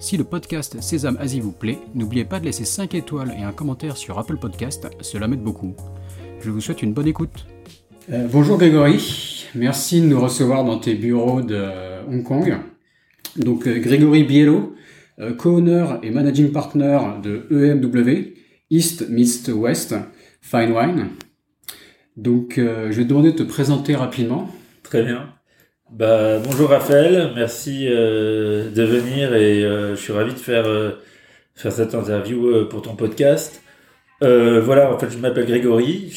Si le podcast Sésame Asie vous plaît, n'oubliez pas de laisser 5 étoiles et un commentaire sur Apple Podcast, cela m'aide beaucoup. Je vous souhaite une bonne écoute. Euh, bonjour Grégory, merci de nous recevoir dans tes bureaux de Hong Kong. Donc euh, Grégory Biello, euh, co-owner et managing partner de EMW, East Meets West, Fine Wine. Donc je vais te demander de te présenter rapidement. Très bien. Bah, bonjour Raphaël, merci euh, de venir et euh, je suis ravi de faire, euh, faire cette interview pour ton podcast. voilà, en fait, je m'appelle Grégory,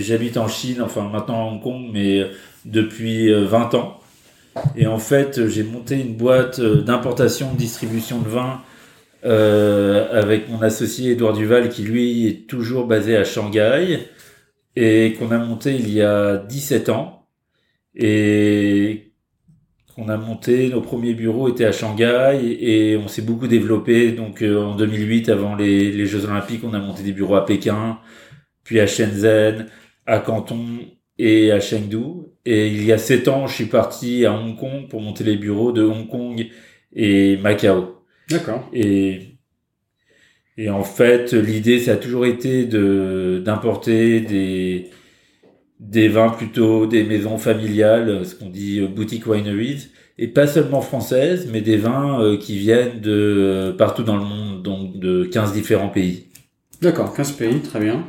j'habite en Chine, enfin maintenant à Hong Kong, mais depuis 20 ans. Et en fait, j'ai monté une boîte d'importation, de distribution de vin avec mon associé Edouard Duval qui lui est toujours basé à Shanghai et qu'on a monté il y a 17 ans et qu'on a monté, nos premiers bureaux étaient à Shanghai et on s'est beaucoup développé. Donc euh, en 2008, avant les, les, Jeux Olympiques, on a monté des bureaux à Pékin, puis à Shenzhen, à Canton et à Chengdu. Et il y a sept ans, je suis parti à Hong Kong pour monter les bureaux de Hong Kong et Macao. D'accord. Et et en fait, l'idée, ça a toujours été de d'importer des des vins plutôt des maisons familiales, ce qu'on dit euh, boutique wineries, et pas seulement françaises, mais des vins euh, qui viennent de euh, partout dans le monde, donc de 15 différents pays. D'accord, 15 pays, très bien.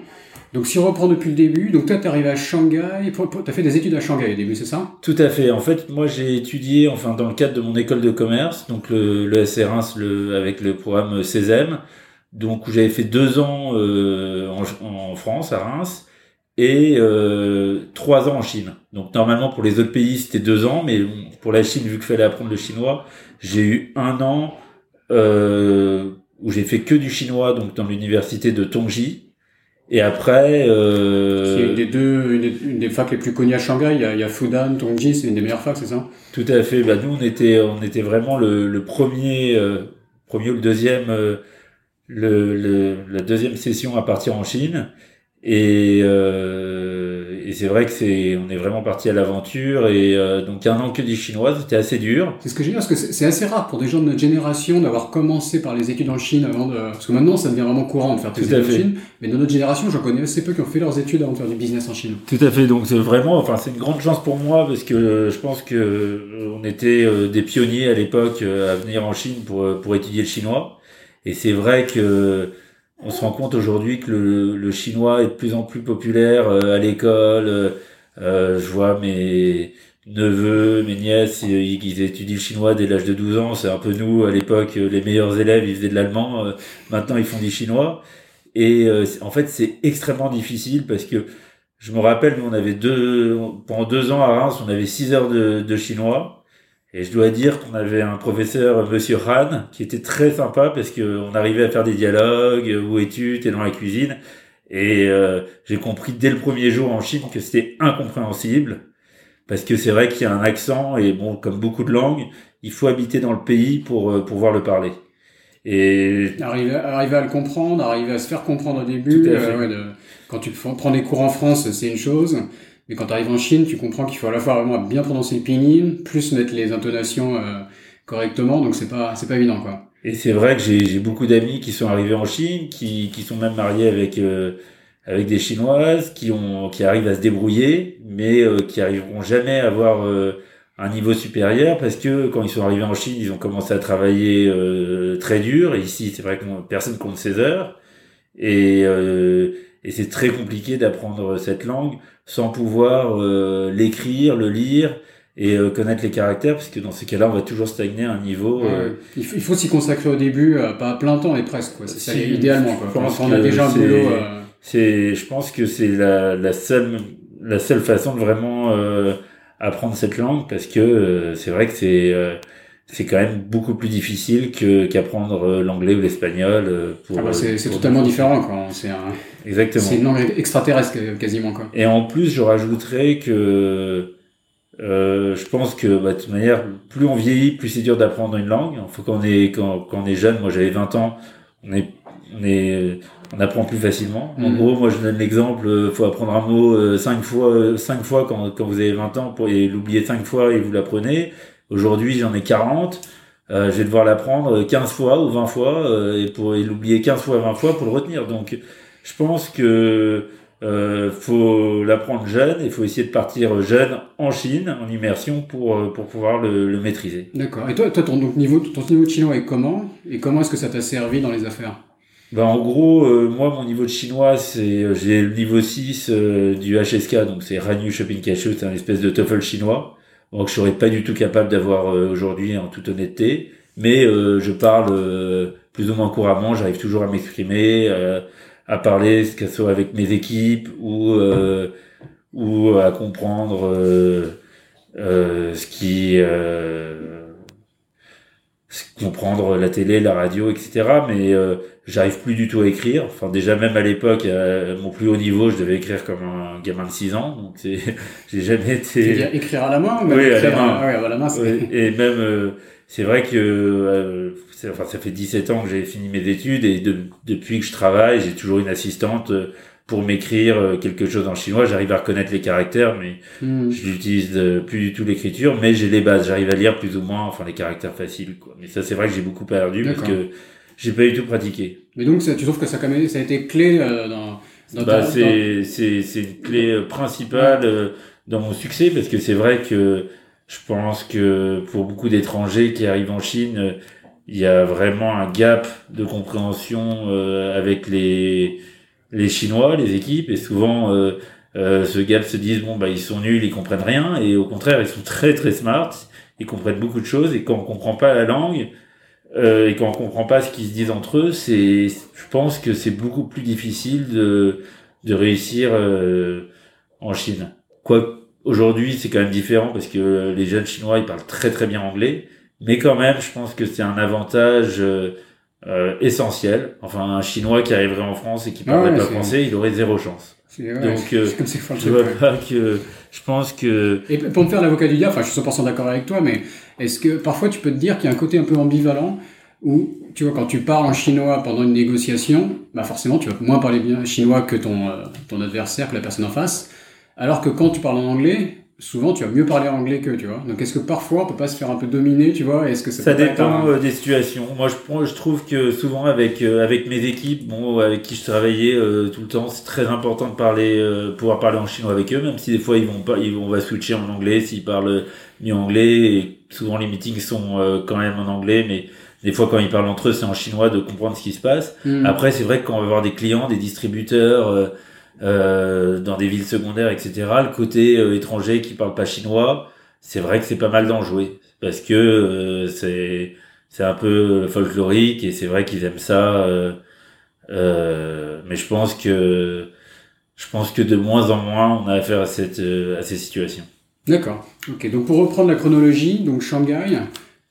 Donc si on reprend depuis le début, donc toi tu arrivé à Shanghai, tu as fait des études à Shanghai au début, c'est ça? Tout à fait. En fait, moi j'ai étudié, enfin dans le cadre de mon école de commerce, donc le, le SR le, avec le programme CESEM, donc où j'avais fait deux ans en, en France, à Reims, et euh, trois ans en Chine. Donc normalement pour les autres pays c'était deux ans, mais pour la Chine vu qu'il fallait apprendre le chinois, j'ai eu un an euh, où j'ai fait que du chinois, donc dans l'université de Tongji. Et après, euh... c'est une des deux, une des, facs les plus connues à Shanghai. Il y a, il y a Fudan, Tongji, c'est une des meilleures facs, c'est ça? Tout à fait. Bah nous on était, on était vraiment le, le premier, euh, premier ou le deuxième, euh, le, le, la deuxième session à partir en Chine. Et, euh, et c'est vrai que c'est, on est vraiment parti à l'aventure et euh, donc un an que du chinois, c'était assez dur. C'est ce que j'ai dit parce que c'est assez rare pour des gens de notre génération d'avoir commencé par les études en Chine avant de, parce que maintenant ça devient vraiment courant de faire des études en Chine, mais de notre génération, j'en connais assez peu qui ont fait leurs études avant de faire du business en Chine. Tout à fait, donc c'est vraiment, enfin c'est une grande chance pour moi parce que je pense que euh, on était euh, des pionniers à l'époque à venir en Chine pour pour étudier le chinois et c'est vrai que on se rend compte aujourd'hui que le, le, chinois est de plus en plus populaire euh, à l'école. Euh, euh, je vois mes neveux, mes nièces, ils, étudient le chinois dès l'âge de 12 ans. C'est un peu nous, à l'époque, les meilleurs élèves, ils faisaient de l'allemand. maintenant, ils font du chinois. Et en fait, c'est extrêmement difficile parce que je me rappelle, nous, on avait deux, pendant deux ans à Reims, on avait six heures de, de chinois. Et je dois dire qu'on avait un professeur, Monsieur Han, qui était très sympa parce qu'on arrivait à faire des dialogues, où es-tu, t'es dans la cuisine. Et euh, j'ai compris dès le premier jour en Chine que c'était incompréhensible. Parce que c'est vrai qu'il y a un accent, et bon, comme beaucoup de langues, il faut habiter dans le pays pour euh, pouvoir le parler. Et arriver, arriver à le comprendre, arriver à se faire comprendre au début. Euh, quand tu prends des cours en France, c'est une chose. Mais quand tu arrives en Chine, tu comprends qu'il faut à la fois vraiment bien prononcer le pinyin, plus mettre les intonations euh, correctement, donc c'est pas c'est pas évident quoi. Et c'est vrai que j'ai beaucoup d'amis qui sont arrivés en Chine, qui, qui sont même mariés avec euh, avec des chinoises, qui ont qui arrivent à se débrouiller, mais euh, qui arriveront jamais à avoir un niveau supérieur parce que quand ils sont arrivés en Chine, ils ont commencé à travailler très dur. Et ici, c'est vrai que personne compte ses heures. Et, et c'est très compliqué d'apprendre cette langue sans pouvoir euh, l'écrire, le lire et euh, connaître les caractères, parce que dans ces cas-là, on va toujours stagner à un niveau. Euh, il faut, s'y consacrer au début, pas à plein temps, mais presque. Quoi. C'est idéalement. Quoi. on a déjà un boulot. C'est, je pense que c'est la, la seule, la seule façon de vraiment apprendre cette langue, parce que c'est vrai que c'est c'est quand même beaucoup plus difficile que qu'apprendre l'anglais ou l'espagnol pour. Ah bah c'est totalement différent quoi. C'est un. Exactement. C'est une langue extraterrestre quasiment quoi. Et en plus, je rajouterais que euh, je pense que bah, de toute manière, plus on vieillit, plus c'est dur d'apprendre une langue. Faut qu'on est quand, quand on est jeune. Moi, j'avais 20 ans. On est on est on apprend plus facilement. En mm. gros, moi, je donne l'exemple. Euh, faut apprendre un mot euh, cinq fois, euh, cinq fois quand quand vous avez 20 ans pour l'oublier cinq fois et vous l'apprenez. Aujourd'hui, j'en ai 40. Euh, je vais devoir l'apprendre 15 fois ou 20 fois et pour l'oublier 15 fois, 20 fois pour le retenir. Donc, je pense que euh, faut l'apprendre jeune, il faut essayer de partir jeune en Chine, en immersion, pour, euh, pour pouvoir le, le maîtriser. D'accord. Et toi, toi ton, niveau, ton niveau de chinois est comment? Et comment est-ce que ça t'a servi dans les affaires? Ben, en gros, euh, moi, mon niveau de chinois, c'est euh, j'ai le niveau 6 du HSK, donc c'est Ranyu Shopping Cashew, c'est un espèce de TOEFL chinois. Donc je serais pas du tout capable d'avoir aujourd'hui, en toute honnêteté. Mais je parle plus ou moins couramment, j'arrive toujours à m'exprimer à parler, ce que soit avec mes équipes ou euh, ou à comprendre euh, euh, ce qui euh, comprendre la télé, la radio, etc. Mais euh, j'arrive plus du tout à écrire. Enfin déjà même à l'époque, à mon plus haut niveau, je devais écrire comme un gamin de 6 ans. Donc j'ai jamais été. Écrire à la main ou oui, à la main. Ah, à la main. et même euh, c'est vrai que euh, enfin, ça fait 17 ans que j'ai fini mes études et depuis que je travaille, j'ai toujours une assistante euh, pour m'écrire euh, quelque chose en chinois. J'arrive à reconnaître les caractères, mais hmm. je n'utilise plus du tout l'écriture. Mais j'ai les bases, j'arrive à lire plus ou moins, enfin les caractères faciles. Quoi. Mais ça, c'est vrai que j'ai beaucoup perdu parce que j'ai pas du tout pratiqué. Mais donc, ça, tu trouves que ça, quand même, ça a été clé dans, dans bah, c'est c'est c'est une clé principale dans mon succès parce que c'est vrai que je pense que pour beaucoup d'étrangers qui arrivent en Chine, il y a vraiment un gap de compréhension euh, avec les les Chinois, les équipes, et souvent euh, euh, ce gap se disent bon bah ils sont nuls, ils comprennent rien, et au contraire ils sont très très smart, ils comprennent beaucoup de choses, et quand on comprend pas la langue et quand on comprend pas ce qu'ils se disent entre eux, c'est je pense que c'est beaucoup plus difficile de de réussir en Chine. Quoi Aujourd'hui, c'est quand même différent parce que les jeunes chinois, ils parlent très très bien anglais. Mais quand même, je pense que c'est un avantage euh, essentiel. Enfin, un chinois qui arriverait en France et qui parlerait pas français, il aurait zéro chance. Donc, euh, je vois pas que, je pense que... Et pour me faire l'avocat du diable, enfin, je suis 100% d'accord avec toi, mais est-ce que parfois tu peux te dire qu'il y a un côté un peu ambivalent où, tu vois, quand tu parles en chinois pendant une négociation, bah forcément, tu vas moins parler bien chinois que ton, euh, ton adversaire, que la personne en face. Alors que quand tu parles en anglais, souvent tu vas mieux parler anglais que tu vois. Donc est-ce que parfois on peut pas se faire un peu dominer, tu vois Est-ce que ça, dépend euh, des situations. Moi je je trouve que souvent avec euh, avec mes équipes, bon avec qui je travaillais euh, tout le temps, c'est très important de parler pouvoir parler en chinois avec eux même si des fois ils vont pas ils vont on va switcher en anglais s'ils parlent mieux anglais et souvent les meetings sont quand même en anglais mais des fois quand ils parlent entre eux c'est en chinois de comprendre ce qui se passe. Hmm. Après c'est vrai que quand on va voir des clients, des distributeurs euh, dans des villes secondaires, etc. Le côté euh, étranger qui parle pas chinois, c'est vrai que c'est pas mal d'en jouer parce que euh, c'est c'est un peu folklorique et c'est vrai qu'ils aiment ça. mais je pense que je pense que de moins en moins on a affaire à cette à ces situations. D'accord. Ok. Donc pour reprendre la chronologie, donc Shanghai,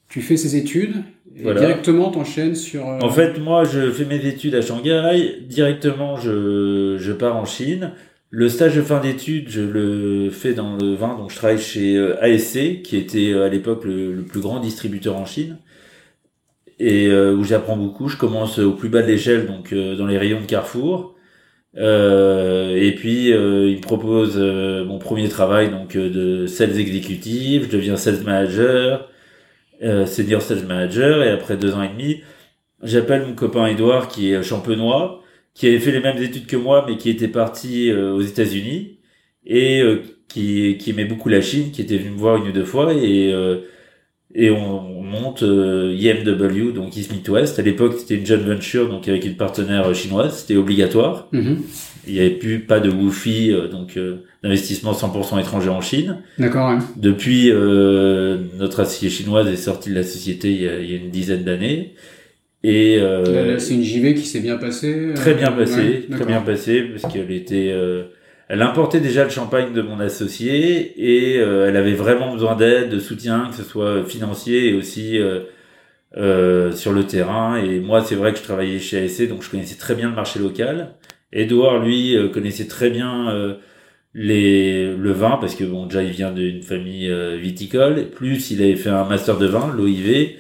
tu fais ces études directement, t'enchaînes sur. Euh, en fait, moi, je fais mes études à Shanghai. Directement, je, je pars en Chine. Le stage de fin d'études, je le fais dans le vin. Donc, je travaille chez euh, ASC, qui était euh, à l'époque le, plus grand distributeur en Chine. Et où j'apprends beaucoup. Je commence au plus bas de l'échelle, donc dans les rayons de Carrefour. et puis, il me propose mon premier travail donc de sales exécutif. Je deviens sales manager euh, senior sales manager et après deux ans et demi, j'appelle mon copain Edouard qui est champenois, qui avait fait les mêmes études que moi mais qui était parti euh, aux États-Unis et euh, qui, qui aimait beaucoup la Chine, qui était venu me voir une ou deux fois et euh, et on, monte IMW donc East Midwest. À l'époque c'était une joint venture donc avec une partenaire chinoise, c'était obligatoire. Mm-hmm. Il n'y avait plus pas de Wi-Fi donc d'investissement 100% étranger en Chine. D'accord. Depuis, euh, notre associé chinoise est sortie de la société il y a, il y a une dizaine d'années. Et euh, c'est une JV qui s'est bien passée. Très bien passée, très bien passée, parce qu'elle était, euh, elle importait déjà le champagne de mon associé et euh, elle avait vraiment besoin d'aide, de soutien, que ce soit financier et aussi euh, euh, sur le terrain. Et moi, c'est vrai que je travaillais chez ASC, donc je connaissais très bien le marché local. Edouard, lui, connaissait très bien les, le vin, parce que bon, déjà, il vient d'une famille viticole. Plus, il avait fait un master de vin, l'OIV.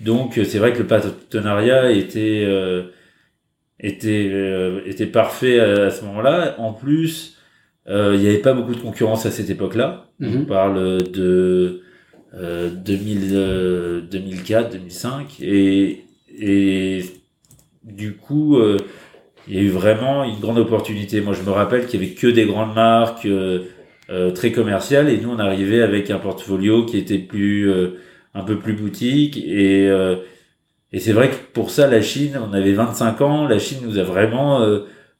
Donc, c'est vrai que le partenariat était était était parfait à, à ce moment-là. En plus, euh, il n'y avait pas beaucoup de concurrence à cette époque-là. Mhm. On parle de euh, 2000, 2004, 2005. Et, et du coup, euh, il y a eu vraiment une grande opportunité. Moi, je me rappelle qu'il y avait que des grandes marques euh, euh, très commerciales. Et nous, on arrivait avec un portfolio qui était plus un peu plus boutique. Et, et c'est vrai que pour ça, la Chine, on avait 25 ans. La Chine nous a vraiment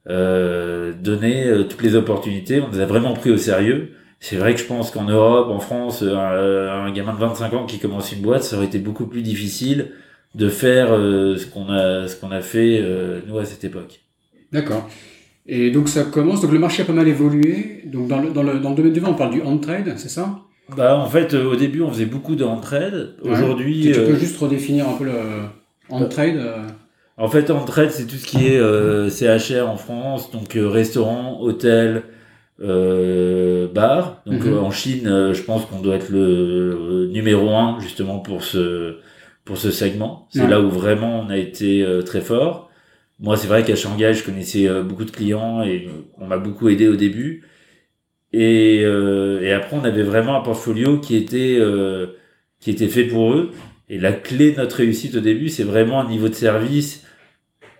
euh, euh, toutes les opportunités. On les a vraiment pris au sérieux. C'est vrai que je pense qu'en Europe, en France, euh, un, gamin de 25 ans qui commence une boîte, ça aurait été beaucoup plus difficile de faire ce qu'on a ce qu'on a fait nous à cette époque. D'accord. Et donc ça commence. Donc le marché a pas mal évolué. Donc dans le dans le, dans le domaine du vin, on parle du hand trade, c'est ça? Bah en fait, au début, on faisait beaucoup de hand trade. Aujourd'hui, tu, peux juste redéfinir un peu le hand trade. En fait, en trade, c'est tout ce qui est euh, CHR en France, donc euh, restaurant, hôtel, euh, bar. Donc Mhm. euh, en Chine, euh, je pense qu'on doit être le numéro un justement pour ce pour ce segment. C'est Ouais. là où vraiment on a été euh, très fort. Moi, c'est vrai qu'à Shanghai, je connaissais euh, beaucoup de clients et on m'a beaucoup aidé au début. Et, euh, et après, on avait vraiment un portfolio qui était euh, qui était fait pour eux. Et la clé de notre réussite au début, c'est vraiment un niveau de service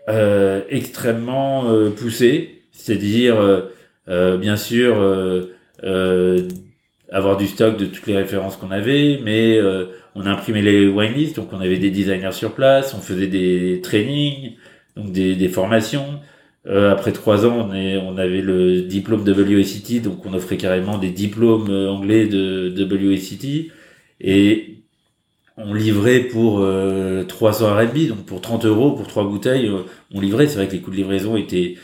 euh, extrêmement euh, poussé, c'est-à-dire euh, bien sûr avoir du stock de toutes les références qu'on avait, mais on imprimait les wine lists, donc on avait des designers sur place, on faisait des trainings, donc des, des formations. Euh, après trois ans, on, est, on avait le diplôme WSET, donc on offrait carrément des diplômes euh, anglais de WSET. Et on livrait pour euh, 300 RMB, donc pour 30 euros pour trois bouteilles, euh, on livrait. C'est vrai que les coûts de livraison étaient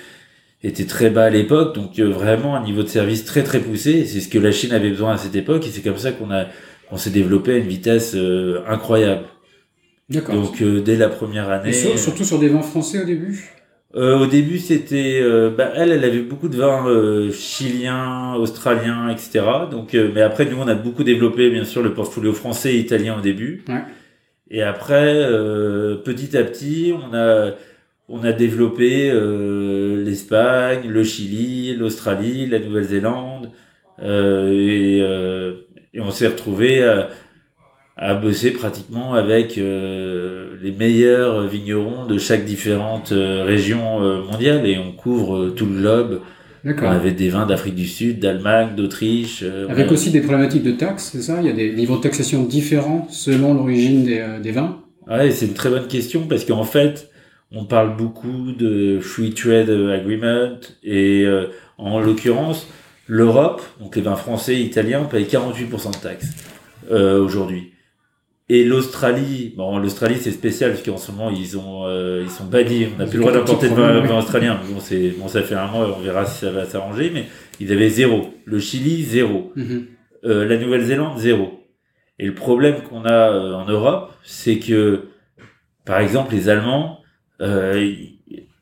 étaient très bas à l'époque, donc euh, vraiment un niveau de service très très poussé. C'est ce que la Chine avait besoin à cette époque, et c'est comme ça qu'on a qu'on s'est développé à une vitesse euh, incroyable. D'accord. Donc euh, dès la première année. Et sur- surtout sur des vins français au début? Euh, au début, c'était, euh, bah, elle, elle avait beaucoup de vins euh, chiliens, australiens, etc. Donc, euh, mais après, nous, on a beaucoup développé, bien sûr, le portfolio français et italien au début. Ouais. Et après, euh, petit à petit, on a, on a développé euh, l'Espagne, le Chili, l'Australie, la Nouvelle-Zélande, euh, et, euh, et on s'est retrouvé à, à bosser pratiquement avec euh, les meilleurs vignerons de chaque différente euh, région euh, mondiale et on couvre euh, tout le globe. On avait des vins d'Afrique du Sud, d'Allemagne, d'Autriche. Avec aussi des problématiques de taxes, c'est ça? Il y a des niveaux de taxation différents selon l'origine des, des vins? Ouais, c'est une très bonne question parce qu'en fait, on parle beaucoup de free trade agreement et euh, en l'occurrence, l'Europe, donc les vins français et italiens, payent 48% de taxes euh, aujourd'hui. Et l'Australie, bon, l'Australie c'est spécial parce qu'en ce moment ils ont, euh, ils sont bannis, on n'a plus le droit d'importer de vin, australien. Bon, c'est, bon, ça fait un mois, on verra si ça va s'arranger, mais ils avaient zéro. Le Chili zéro. Mhm. Euh, la Nouvelle-Zélande, zéro. Et le problème qu'on a euh, en Europe, c'est que, par exemple, les Allemands, euh, ils,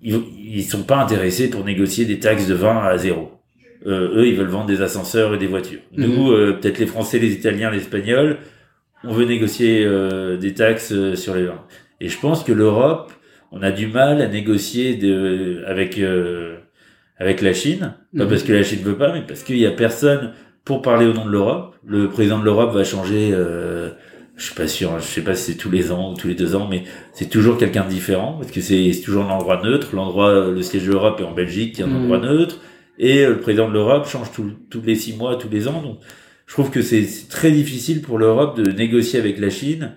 ils, sont pas intéressés pour négocier des taxes de vin à zéro. Euh, eux, ils veulent vendre des ascenseurs et des voitures. Nous, euh, peut-être les Français, les Italiens, les Espagnols, on veut négocier euh, des taxes euh, sur les vins. Et je pense que l'Europe, on a du mal à négocier de, avec euh, avec la Chine, pas Mhm. parce que la Chine veut pas, mais parce qu'il y a personne pour parler au nom de l'Europe. Le président de l'Europe va changer, euh, je suis pas sûr, je sais pas si c'est tous les ans ou tous les deux ans, mais c'est toujours quelqu'un de différent parce que c'est toujours un endroit neutre. L'endroit, le siège de l'Europe est en Belgique, qui est un Mhm. endroit neutre, et euh, le président de l'Europe change tous les six mois, tous les ans. Donc, je trouve que c'est très difficile pour l'Europe de négocier avec la Chine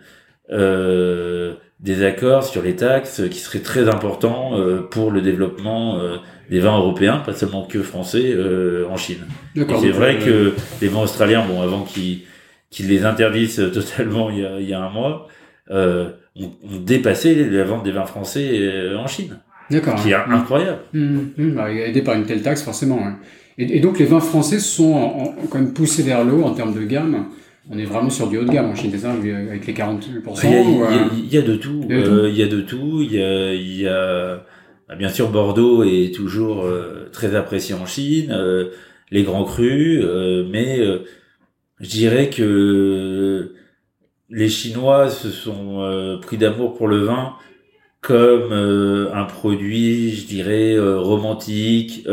euh, des accords sur les taxes qui seraient très importants euh, pour le développement euh, des vins européens, pas seulement que français, euh, en Chine. C'est vrai euh, que les vins australiens, bon, avant qu'ils qu'ils les interdisent totalement il y a, il y a un mois, euh, ont, ont dépassé la vente des vins français euh, en Chine, D'accord. qui est Mhm. incroyable. Mhm. Mhm. Bah, aidé par une telle taxe, forcément. ouais. Et, donc les vins français sont quand même poussés vers le haut en termes de gamme. On est vraiment sur du haut de gamme en Chine, c'est ça, avec les 40%. Il y, a, il y a de tout. Il y a de tout. Il y a, il y a bah, bien sûr Bordeaux est toujours très apprécié en Chine. les grands crus, mais je dirais que les Chinois se sont euh, pris d'amour pour le vin comme euh, un produit, je dirais, euh, romantique,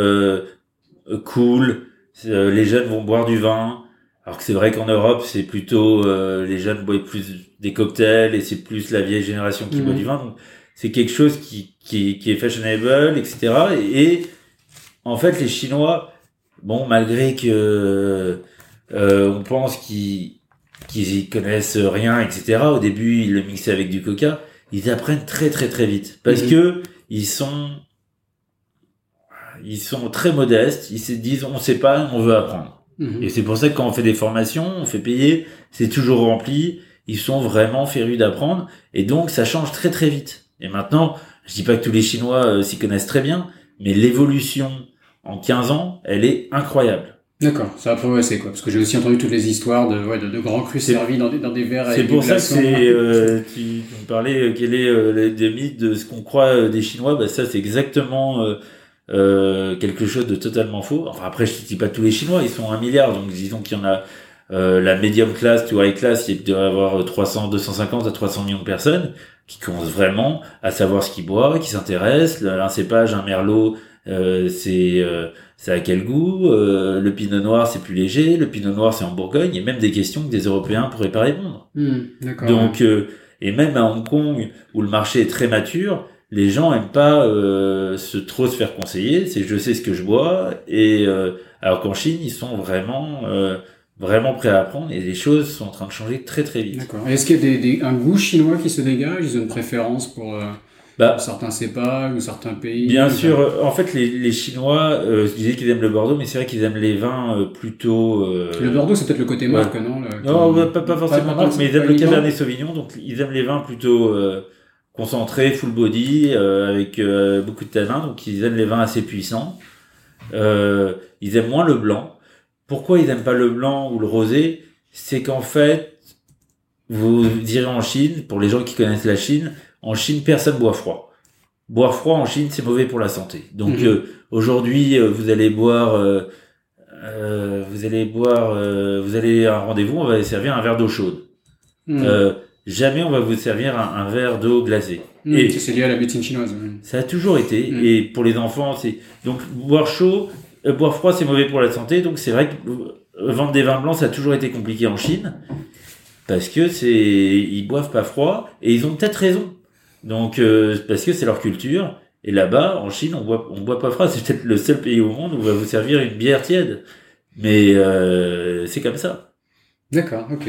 cool. les jeunes vont boire du vin. Alors que c'est vrai qu'en Europe, c'est plutôt les jeunes boivent plus des cocktails et c'est plus la vieille génération qui boit mmh. du vin. Donc c'est quelque chose qui, qui, qui, est fashionable, etc. Et, en fait, les Chinois, bon, malgré que on pense qu'ils qu'ils y connaissent rien, etc. Au début, ils le mixaient avec du coca. Ils apprennent très très très vite parce mhm. que ils sont ils sont très modestes. Ils se disent on sait pas, on veut apprendre. Mhm. Et c'est pour ça que quand on fait des formations, on fait payer, c'est toujours rempli. Ils sont vraiment férus d'apprendre et donc ça change très très vite. Et maintenant, je dis pas que tous les Chinois euh, s'y connaissent très bien, mais l'évolution en 15 ans, elle est incroyable. D'accord, ça a progressé quoi, parce que j'ai aussi entendu toutes les histoires de, ouais, de, grands crus servis dans des, dans des verres C'est pour ça que c'est, euh, tu, me parlais euh, quel est euh, les, mythes de ce qu'on croit euh, des Chinois, bah ça c'est exactement euh, quelque chose de totalement faux. Enfin après je ne dis pas tous les Chinois, ils sont un milliard, donc disons qu'il y en a la medium class to high class, il doit y avoir 300, 250 à 300 millions de personnes qui commencent vraiment à savoir ce qu'ils boivent, qui s'intéressent. Un cépage, un merlot, c'est c'est à quel goût euh, Le pinot noir, c'est plus léger. Le pinot noir, c'est en Bourgogne. Il y a même des questions que des Européens pourraient pas répondre. Hmm, Donc, euh, et même à Hong Kong, où le marché est très mature, les gens aiment pas euh, se trop se faire conseiller. C'est je sais ce que je bois. Et alors qu'en Chine, ils sont vraiment vraiment prêts à apprendre et les choses sont en train de changer très très vite. D'accord. Est-ce qu'il y a des, des, un goût chinois qui se dégage? Ils ont une préférence pour bah, certains cépages ou certains pays? Bien sûr. En fait, les, les Chinois, euh, je disais qu'ils aiment le Bordeaux, mais c'est vrai qu'ils aiment les vins euh, plutôt. Euh... Le Bordeaux, c'est peut-être le côté marque, non? Non, pas, pas, forcément, mais ils aiment le Cabernet Sauvignon, donc ils aiment les vins plutôt euh, concentrés, full body, euh, avec beaucoup de tanin, donc ils aiment les vins assez puissants. ils aiment moins le blanc. Pourquoi ils n'aiment pas le blanc ou le rosé? C'est qu'en fait, vous direz en Chine, pour les gens qui connaissent la Chine, en Chine, personne boit froid. Boire froid en Chine, c'est mauvais pour la santé. Donc mhm. euh, aujourd'hui, euh, vous allez boire, euh, vous allez boire, vous allez à un rendez-vous, on va servir un verre d'eau chaude. Mhm. Jamais on va vous servir un, verre d'eau glacée. Mhm. Et c'est lié à la médecine chinoise. Ça a toujours été. Et pour les enfants, c'est donc boire chaud, boire froid, c'est mauvais pour la santé. Donc c'est vrai que vendre des vins blancs, ça a toujours été compliqué en Chine parce que c'est ils boivent pas froid et ils ont peut-être raison donc, euh, parce que c'est leur culture. Et là-bas, en Chine, on boit, on boit pas froid. C'est peut-être le seul pays au monde où on va vous servir une bière tiède. Mais euh, c'est comme ça. D'accord, ok.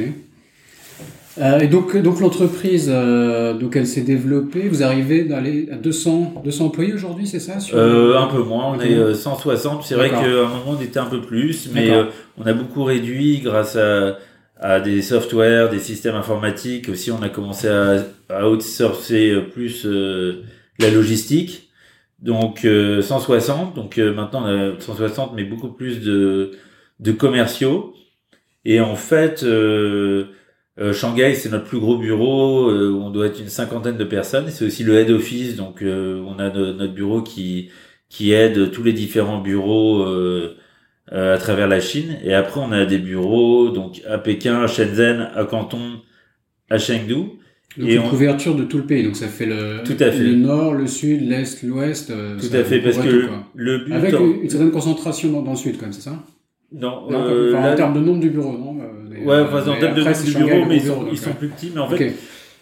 Euh, et donc, donc l'entreprise, euh, donc elle s'est développée. Vous arrivez d'aller à 200, 200 employés aujourd'hui, c'est ça euh, Un peu moins. On est 160. C'est vrai qu'à un moment on était un peu plus, mais on a beaucoup réduit grâce à à des softwares, des systèmes informatiques. Aussi, on a commencé à, à outsourcer plus euh, la logistique. Donc 160. Euh, donc euh, maintenant on a 160, mais beaucoup plus de, de commerciaux. Et en fait, Shanghai, c'est notre plus gros bureau. où on doit être une cinquantaine de personnes. C'est aussi le head office. Donc on a notre bureau qui qui aide tous les différents bureaux euh, à travers la Chine. Et après, on a des bureaux donc à Pékin, à Shenzhen, à Canton, à Chengdu. Donc et une couverture de tout le pays, donc ça fait le, tout à fait. le nord, le sud, l'est, l'ouest. Euh, tout à fait, parce que le but... Avec une certaine concentration dans, dans le sud, quand même, c'est ça? Non, euh, en termes de nombre de bureaux, non euh, Ouais, enfin, en termes de nombre de bureaux, mais ils sont, ils sont plus petits. Mais en fait,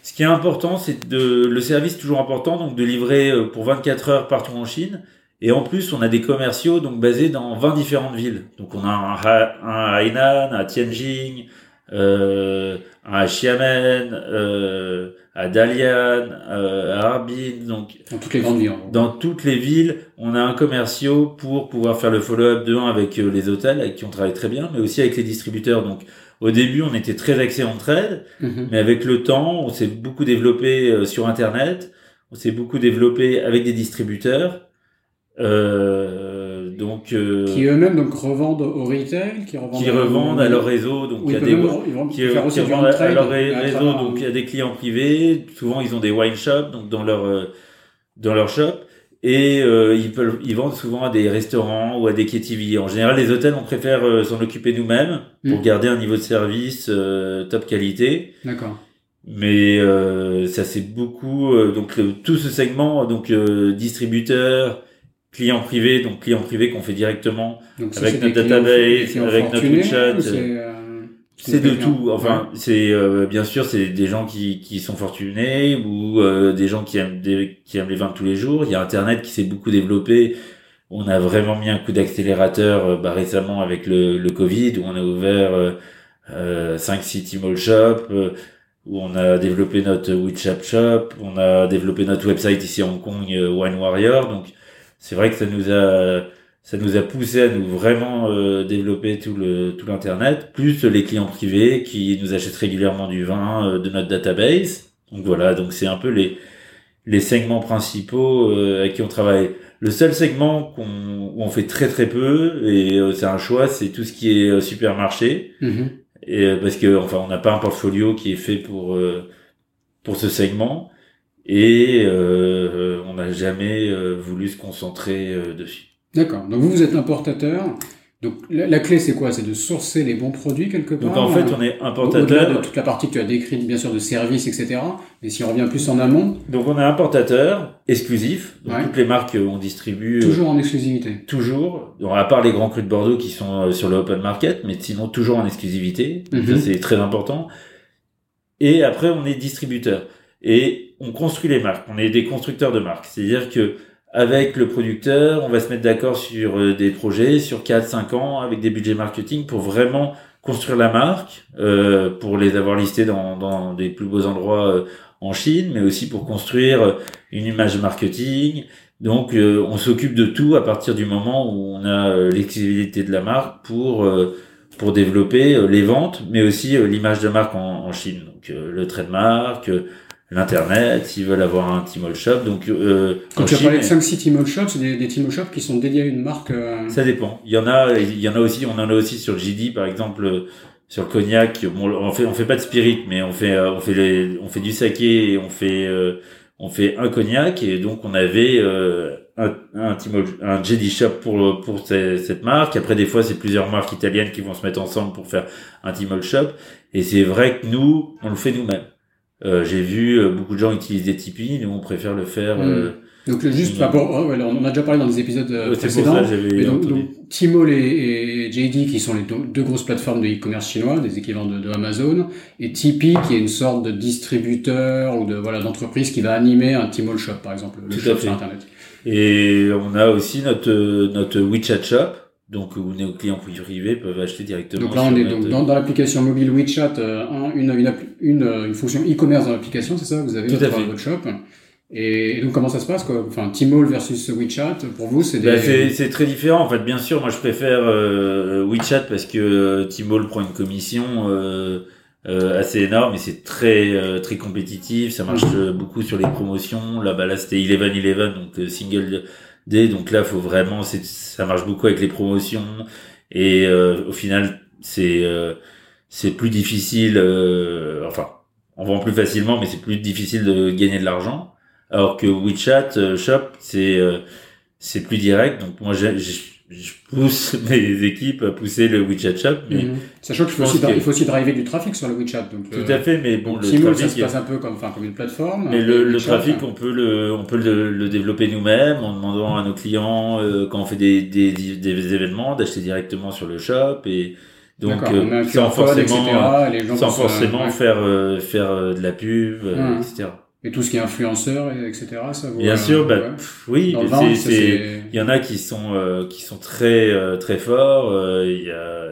ce qui est important, c'est de le service est toujours important, donc de livrer pour 24 heures partout en Chine. Et en plus, on a des commerciaux donc basés dans 20 différentes villes. Donc on a un, un à Hainan, à Tianjin, euh, un à Xiamen, euh, à Dalian, euh, à Harbin. Donc dans toutes les grandes villes. Dans toutes les villes, on a un commerciaux pour pouvoir faire le follow-up de un avec euh, les hôtels avec qui on travaille très bien, mais aussi avec les distributeurs. Donc au début, on était très axé en trade, mhm. mais avec le temps, on s'est beaucoup développé euh, sur Internet. On s'est beaucoup développé avec des distributeurs. Euh, donc euh, qui eux-mêmes donc revendent au retail, qui revendent, qui revendent à leur réseau, donc il y a des qui, revendent à leur réseau, donc il y a des clients privés. Souvent ils ont des wine shops, donc dans leur dans leur shop et euh, ils peuvent ils vendent souvent à des restaurants ou à des KTV. En général, les hôtels, on préfère euh, s'en occuper nous-mêmes pour mm. garder un niveau de service euh, top qualité. D'accord. Mais ça c'est beaucoup donc tout ce segment donc distributeur, client privé, donc client privé qu'on fait directement avec notre database, avec notre WeChat. C'est de tout. Enfin, c'est euh, bien sûr, c'est des gens qui, qui sont fortunés ou euh, des gens qui aiment des, qui aiment les vins tous les jours. Il y a Internet qui s'est beaucoup développé. On a vraiment mis un coup d'accélérateur euh, bah, récemment avec le, le Covid où on a ouvert euh, 5 City Mall Shop, où on a développé notre WeChat Shop, on a développé notre website ici à Hong Kong, Wine Warrior. Donc c'est vrai que ça nous a ça nous a poussé à nous vraiment euh, développer tout le tout l'internet, plus les clients privés qui nous achètent régulièrement du vin euh, de notre database. Donc voilà, donc c'est un peu les les segments principaux euh, avec qui on travaille. Le seul segment qu'on où on fait très très peu et c'est un choix, c'est tout ce qui est supermarché. Mm-hmm. Et parce que enfin on n'a pas un portfolio qui est fait pour pour ce segment et on n'a jamais voulu se concentrer dessus. D'accord. Donc vous, vous êtes importateur. Donc la, clé, c'est quoi? C'est de sourcer les bons produits quelque part. Donc en fait, on est importateur. de toute la partie que tu as décrite, bien sûr, de services, etc. Mais si on revient plus en amont. Donc on est importateur exclusif. Donc toutes les marques on distribue. Euh, toujours en exclusivité. Toujours. Donc, à part les grands crus de Bordeaux qui sont euh, sur le open market, mais sinon toujours en exclusivité. Ça mhm. c'est très important. Et après, on est distributeur. Et on construit les marques. On est des constructeurs de marques. C'est-à-dire que avec le producteur, on va se mettre d'accord sur euh, des projets sur 4-5 ans avec des budgets marketing pour vraiment construire la marque, euh, pour les avoir listés dans, dans des plus beaux endroits euh, en Chine, mais aussi pour construire une image marketing. Donc on s'occupe de tout à partir du moment où on a l'exclusivité de la marque pour pour développer les ventes, mais aussi l'image de marque en, en Chine. Donc le trait de marque, l'internet, s'ils veulent avoir un Tmall shop. Donc euh, quand tu as parlé de 5 6 Tmall shops, c'est des, des Tmall shops qui sont dédiés à une marque. Euh... Ça dépend. Il y en a, il y en a aussi. On en a aussi sur JD par exemple, sur le cognac. Bon, on fait on fait pas de spirit, mais on fait on fait les, on fait du saké et on fait euh, on fait un cognac et donc on avait euh, un un, Tmall, un JD shop pour pour cette marque. Après des fois c'est plusieurs marques italiennes qui vont se mettre ensemble pour faire un Tmall shop. Et c'est vrai que nous on le fait nous-mêmes. Euh, j'ai vu euh, beaucoup de gens utiliser des Tipeee, nous on préfère le faire. Euh, donc juste, bah, on a déjà parlé dans des épisodes précédents. donc, donc Tmall et, JD qui sont les deux, grosses plateformes de e-commerce chinois, des équivalents de, de, Amazon, et Tipeee qui est une sorte de distributeur ou de voilà d'entreprise qui va animer un Tmall shop par exemple, le shop sur internet. Et on a aussi notre notre WeChat shop donc où nos clients privés peuvent acheter directement. Donc là, on est donc dans, l'application mobile WeChat, euh, une, une, une, euh, une, fonction e-commerce dans l'application, c'est ça? Vous avez Tout à fait. votre shop. Et, donc comment ça se passe quoi? Enfin, Tmall versus WeChat, pour vous, c'est des... Bah, c'est très différent en fait. Bien sûr, moi je préfère euh, WeChat parce que euh, Tmall prend une commission euh, assez énorme et c'est très très compétitif. Ça marche mhm. beaucoup sur les promotions. Là, bah là c'était 11-11, donc single donc là, faut vraiment, ça marche beaucoup avec les promotions et euh, au final, c'est euh, c'est plus difficile. Euh, enfin, on vend plus facilement, mais c'est plus difficile de gagner de l'argent. Alors que WeChat Shop, c'est c'est plus direct. Donc moi, j'ai je pousse mes équipes à pousser le WeChat Shop. Mais mhm. Sachant qu'il faut, aussi, il faut aussi driver du trafic sur le WeChat. Donc, Tout à fait, mais bon, le trafic, ça se passe un peu comme, enfin, comme une plateforme. Mais le, le trafic, on peut le, on peut le, le développer nous-mêmes en demandant à nos clients euh, quand on fait des, des, des événements d'acheter directement sur le shop et donc euh, sans forcément, etc., sans forcément faire euh, faire de la pub, etc. Et tout ce qui est influenceur, etc. Ça Bien euh, sûr, bah, oui, il y en a qui sont euh, qui sont très euh, très forts. Il y a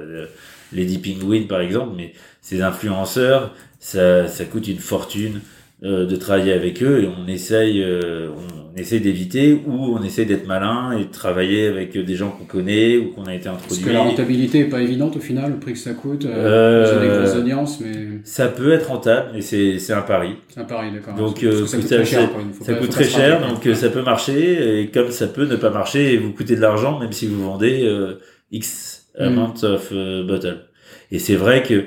Lady Penguin par exemple, mais ces influenceurs, ça ça coûte une fortune. Euh, de travailler avec eux et on essaye, euh, on essaye d'éviter ou on essaye d'être malin et de travailler avec des gens qu'on connaît ou qu'on a été introduit. Parce que la rentabilité est pas évidente au final, le prix que ça coûte, euh, des grosses audiences, mais ça peut être rentable, mais c'est c'est un pari. C'est un pari, d'accord. Donc ça coûte très cher, ça coûte très cher, donc ça peut marcher et comme ça peut ne pas marcher et vous coûter de l'argent même si vous vendez x mm. amount of bottle. Et c'est vrai que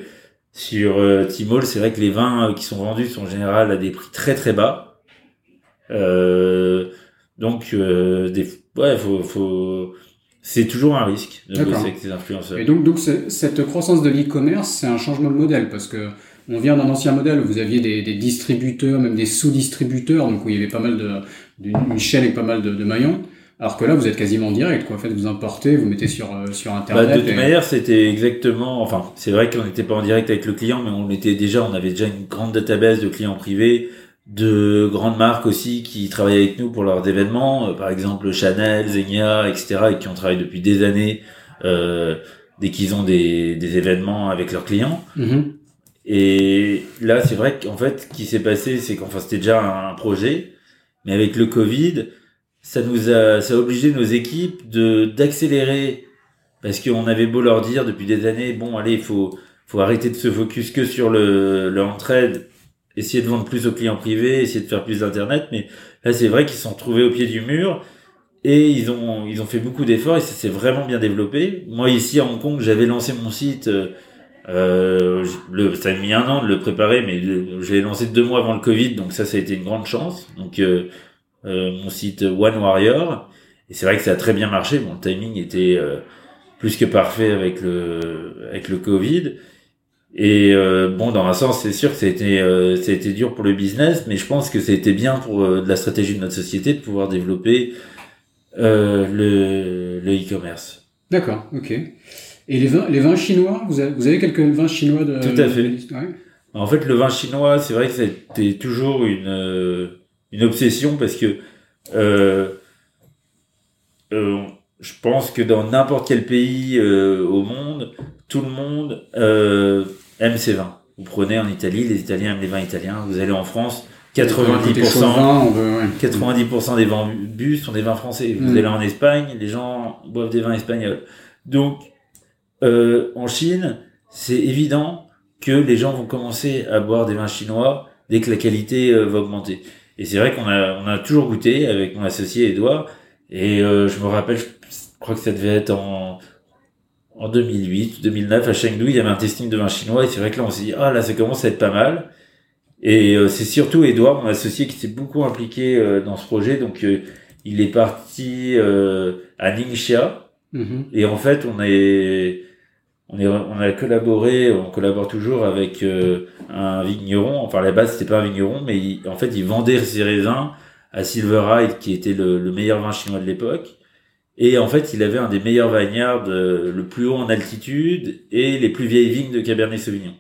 sur euh, Tmall, c'est vrai que les vins euh, qui sont vendus sont en général à des prix très très bas. Euh, donc, euh, des, ouais, faut, faut, c'est toujours un risque de bosser avec ces influenceurs. Et donc, donc cette croissance de l'e-commerce, c'est un changement de modèle parce que on vient d'un ancien modèle où vous aviez des, des distributeurs, même des sous-distributeurs, donc où il y avait pas mal de, d'une chaîne avec pas mal de, de maillons. Alors que là, vous êtes quasiment direct, quoi. En fait, vous importez, vous mettez sur euh, sur internet. Bah, de toute manière, c'était exactement. Enfin, c'est vrai qu'on n'était pas en direct avec le client, mais on était déjà, on avait déjà une grande database de clients privés, de grandes marques aussi qui travaillaient avec nous pour leurs événements, euh, par exemple Chanel, Zegna, etc., et qui ont travaillé depuis des années euh, dès qu'ils ont des, des événements avec leurs clients. Mm-hmm. Et là, c'est vrai qu'en fait, ce qui s'est passé, c'est qu'enfin, c'était déjà un projet, mais avec le Covid ça nous a, ça a obligé nos équipes de d'accélérer parce qu'on avait beau leur dire depuis des années, bon, allez, faut, faut arrêter de se focus que sur le, le entraide, essayer de vendre plus aux clients privés, essayer de faire plus d'internet, mais là, c'est vrai qu'ils se sont trouvés au pied du mur et ils ont, ils ont fait beaucoup d'efforts et ça s'est vraiment bien développé. Moi, ici à Hong Kong, j'avais lancé mon site, euh, le, ça a mis un an de le préparer, mais je l'ai lancé deux mois avant le Covid, donc ça, ça a été une grande chance. Donc, euh, mon site One Warrior. Et c'est vrai que ça a très bien marché. Mon timing était euh, plus que parfait avec le avec le Covid. Et euh, bon, dans un sens, c'est sûr que été euh, été dur pour le business, mais je pense que été bien pour de la stratégie de notre société de pouvoir développer le le e-commerce. D'accord, ok. Et les vins les vins chinois, vous avez, vous avez quelques vins chinois de Tout à fait. En fait, le vin chinois, c'est vrai que c'était toujours une une obsession parce que euh, euh, je pense que dans n'importe quel pays euh, au monde, tout le monde euh, aime ses vins. Vous prenez en Italie, les Italiens aiment les vins italiens. Vous allez en France, 90%, 90% des vins bu sont des vins français. Vous mm. allez en Espagne, les gens boivent des vins espagnols. Donc, euh, en Chine, c'est évident que les gens vont commencer à boire des vins chinois dès que la qualité va augmenter. Et c'est vrai qu'on a, on a toujours goûté avec mon associé Edouard. Et euh, je me rappelle, je crois que ça devait être en, en 2008, 2009 à Chengdu, il y avait un testing de vin chinois. Et c'est vrai que là, on s'est dit, ah là, ça commence à être pas mal. Et euh, c'est surtout Edouard, mon associé, qui s'est beaucoup impliqué euh, dans ce projet. Donc, il est parti à Ningxia. Mm-hmm. Et en fait, on est on, est, on a collaboré, on collabore toujours avec euh, un vigneron. Enfin, à la base, c'était pas un vigneron, mais en fait, il vendait ses raisins à Silverite, qui était le, le meilleur vin chinois de l'époque. Et en fait, il avait un des meilleurs vineyards, le plus haut en altitude et les plus vieilles vignes de Cabernet Sauvignon.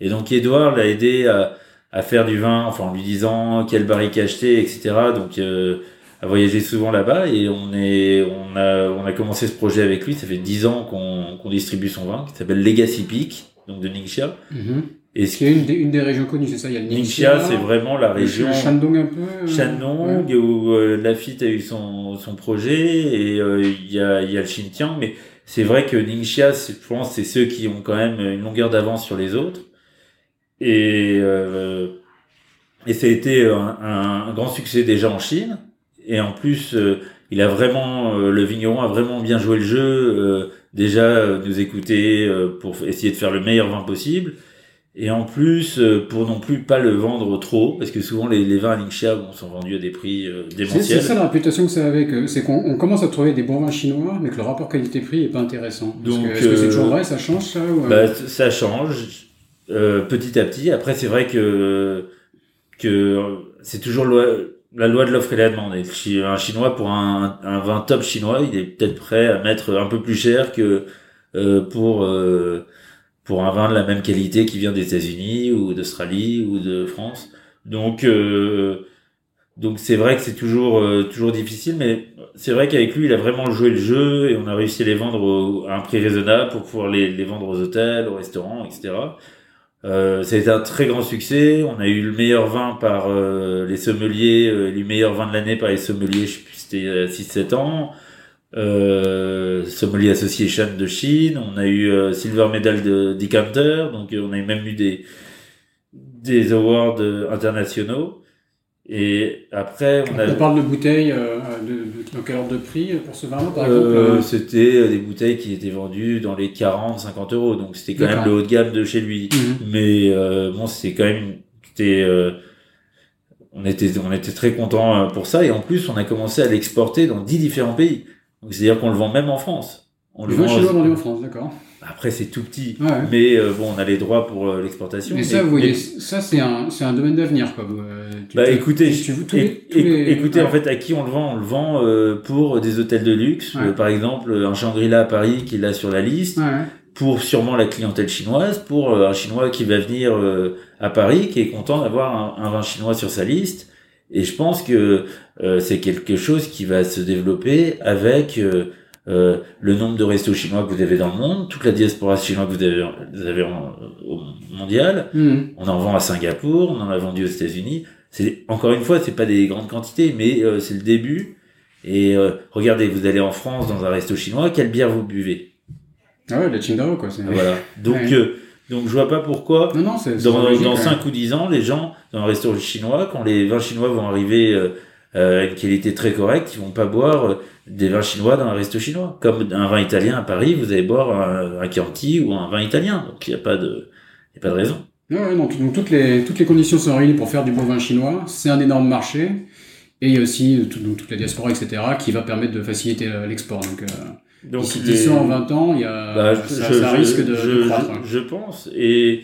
Et donc, Edouard l'a aidé à, à, faire du vin, enfin, en lui disant quel barrique acheter, etc. Donc, euh, à voyager souvent là-bas et on est on a on a commencé ce projet avec lui. Ça fait dix ans qu'on qu'on distribue son vin qui s'appelle Legacy Peak donc de Ningxia. Mm-hmm. et c'est une des, une des régions connues c'est ça il y a le Ningxia. C'est vraiment la région Shandong un peu euh, Shandong où euh, Lafitte a eu son son projet et euh, il y a il y a le Xinjiang. Mais c'est vrai que Ningxia je pense c'est ceux qui ont quand même une longueur d'avance sur les autres. Et euh, et ça a été un, un grand succès déjà en Chine et en plus, euh, il a vraiment, euh, le vigneron a vraiment bien joué le jeu. Euh, déjà, nous écouter pour essayer de faire le meilleur vin possible. Et en plus, pour non plus pas le vendre trop, parce que souvent les, les vins à Ningxia sont vendus à des prix démentiels. C'est ça la réputation que ça avait, c'est qu'on commence à trouver des bons vins chinois, mais que le rapport qualité-prix est pas intéressant. Donc, est-ce que c'est toujours vrai, ça change ça bah, Ça change petit à petit. Après, c'est vrai que que c'est toujours la loi de l'offre et la demande. Un Chinois pour un, un vin top chinois, il est peut-être prêt à mettre un peu plus cher que euh, pour euh, pour un vin de la même qualité qui vient des États-Unis ou d'Australie ou de France. Donc euh, donc c'est vrai que c'est toujours toujours difficile, mais c'est vrai qu'avec lui, il a vraiment joué le jeu et on a réussi à les vendre à un prix raisonnable pour pouvoir les, les vendre aux hôtels, aux restaurants, etc. Euh, ça a été un très grand succès. On a eu le meilleur vin par euh, les sommeliers, euh, le meilleur vin de l'année par les sommeliers, je sais plus, c'était 6-7 ans. Euh, Sommelier Association de Chine. On a eu euh, Silver Medal de Decanter. Donc on a même eu des, des awards internationaux. Et après, on a. On parle de bouteilles, euh, de, dans quel ordre de prix pour ce vin-là, par Euh, exemple c'était des bouteilles qui étaient vendues dans les 40, 50 euros. Donc c'était quand même le haut de gamme de chez lui. Mhm. Mais euh, bon, c'était quand même, c'était, euh, on était, on était très content pour ça. Et en plus, on a commencé à l'exporter dans 10 différents pays. Donc c'est-à-dire qu'on le vend même en France. On Le vend- chinois vendu en France, d'accord. Après, c'est tout petit. Ouais. Mais euh, bon, on a les droits pour euh, l'exportation. Mais ça, Et- vous voyez, et- ça c'est un, c'est un domaine d'avenir, quoi. euh, Bah écoutez, tu- tous é- les- tous é- les- écoutez, ouais. en fait, à qui on le vend On le vend euh, pour des hôtels de luxe. Ouais. Par exemple, un Shangri-La à Paris qui est là sur la liste. Pour sûrement la clientèle chinoise, pour un Chinois qui va venir euh, à Paris, qui est content d'avoir un, un vin chinois sur sa liste. Et je pense que euh, c'est quelque chose qui va se développer avec euh, euh, le nombre de restos chinois que vous avez dans le monde, toute la diaspora chinoise que vous avez, vous avez en- au mondial. Mhm. On en vend à Singapour, on en a vendu aux États-Unis. C'est encore une fois, c'est pas des grandes quantités, mais euh, c'est le début. Et euh, regardez, vous allez en France dans un resto chinois, quelle bière vous buvez? Ah ouais, la Qingdao, quoi. c'est- Voilà. Donc, Ouais. euh, donc je vois pas pourquoi Non, non, dans, logique, dans ouais. 5 ou 10 ans, les gens dans un restaurant chinois, quand les vins chinois vont arriver euh, une qualité très correcte, ils vont pas boire euh, des vins chinois dans un resto chinois. Comme un vin italien à Paris, vous allez boire un, un Chianti ou un vin italien. Donc il n'y a pas de, il y a pas de raison. Ouais, ouais, donc, donc toutes les toutes les conditions sont réunies pour faire du bon vin chinois. C'est un énorme marché. Et il y a aussi euh, tout- donc, toute la diaspora, etc., qui va permettre de faciliter euh, l'export. Donc, euh, Donc d'ici les- 10 ans, 20 ans, il y a, Bah, ça, je- ça risque de, je, de croître. hein. je- je pense. Et,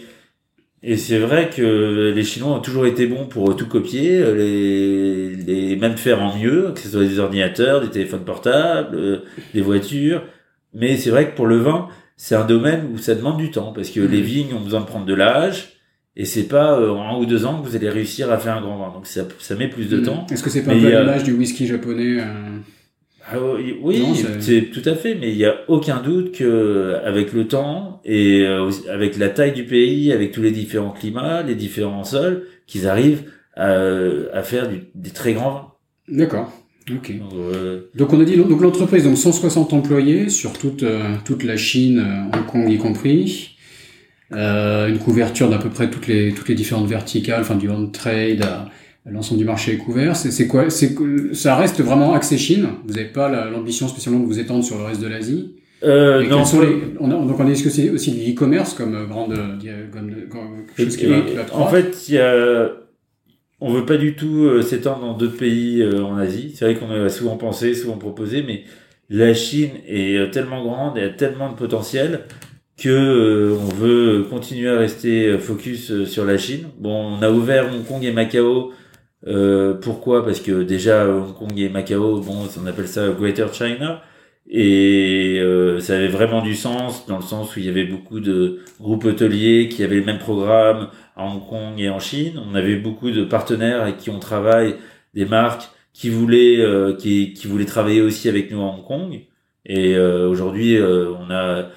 et c'est vrai que les Chinois ont toujours été bons pour tout copier, euh, les, les même faire en mieux, que ce soit des ordinateurs, des téléphones portables, euh, des voitures. Mais c'est vrai que pour le vin, c'est un domaine où ça demande du temps, parce que Mhm. les vignes ont besoin de prendre de l'âge, et c'est pas euh, en un ou deux ans que vous allez réussir à faire un grand vin. Donc ça, ça met plus de Mhm. temps. Est-ce que c'est pas un peu l'image du whisky japonais euh, Ah oui, Non, c'est- tout à fait, mais il y a aucun doute que avec le temps et euh, avec la taille du pays, avec tous les différents climats, les différents sols, qu'ils arrivent à, à faire du- des très grands vins. D'accord. Ok. Donc, euh, Donc on a dit donc l'entreprise donc 160 employés sur toute euh, toute la Chine, euh, Hong Kong y compris. Euh, une couverture d'à peu près toutes les toutes les différentes verticales, enfin du on trade à l'ensemble du marché est couvert. C'est c'est quoi C'est ça reste vraiment axé Chine? Vous n'avez pas la- l'ambition spécialement de vous étendre sur le reste de l'Asie? euh, non, sont les on a, donc on a dit que c'est aussi de l'e-commerce comme euh, grande euh, comme, comme quelque chose qui va, qui va en fait, il y a, on veut pas du tout euh, s'étendre dans d'autres pays euh, en Asie. C'est vrai qu'on a souvent pensé, souvent proposé, mais la Chine est euh, tellement grande et a tellement de potentiel que euh, on veut continuer à rester euh, focus euh, sur la Chine. Bon, on a ouvert Hong Kong et Macao. Euh, pourquoi? Parce que déjà Hong Kong et Macao, bon, on appelle ça Greater China, et euh, ça avait vraiment du sens dans le sens où il y avait beaucoup de groupes hôteliers qui avaient le même programme à Hong Kong et en Chine. On avait beaucoup de partenaires avec qui on travaille, des marques qui voulaient euh, qui, qui voulaient travailler aussi avec nous à Hong Kong. Et euh, aujourd'hui, euh, on a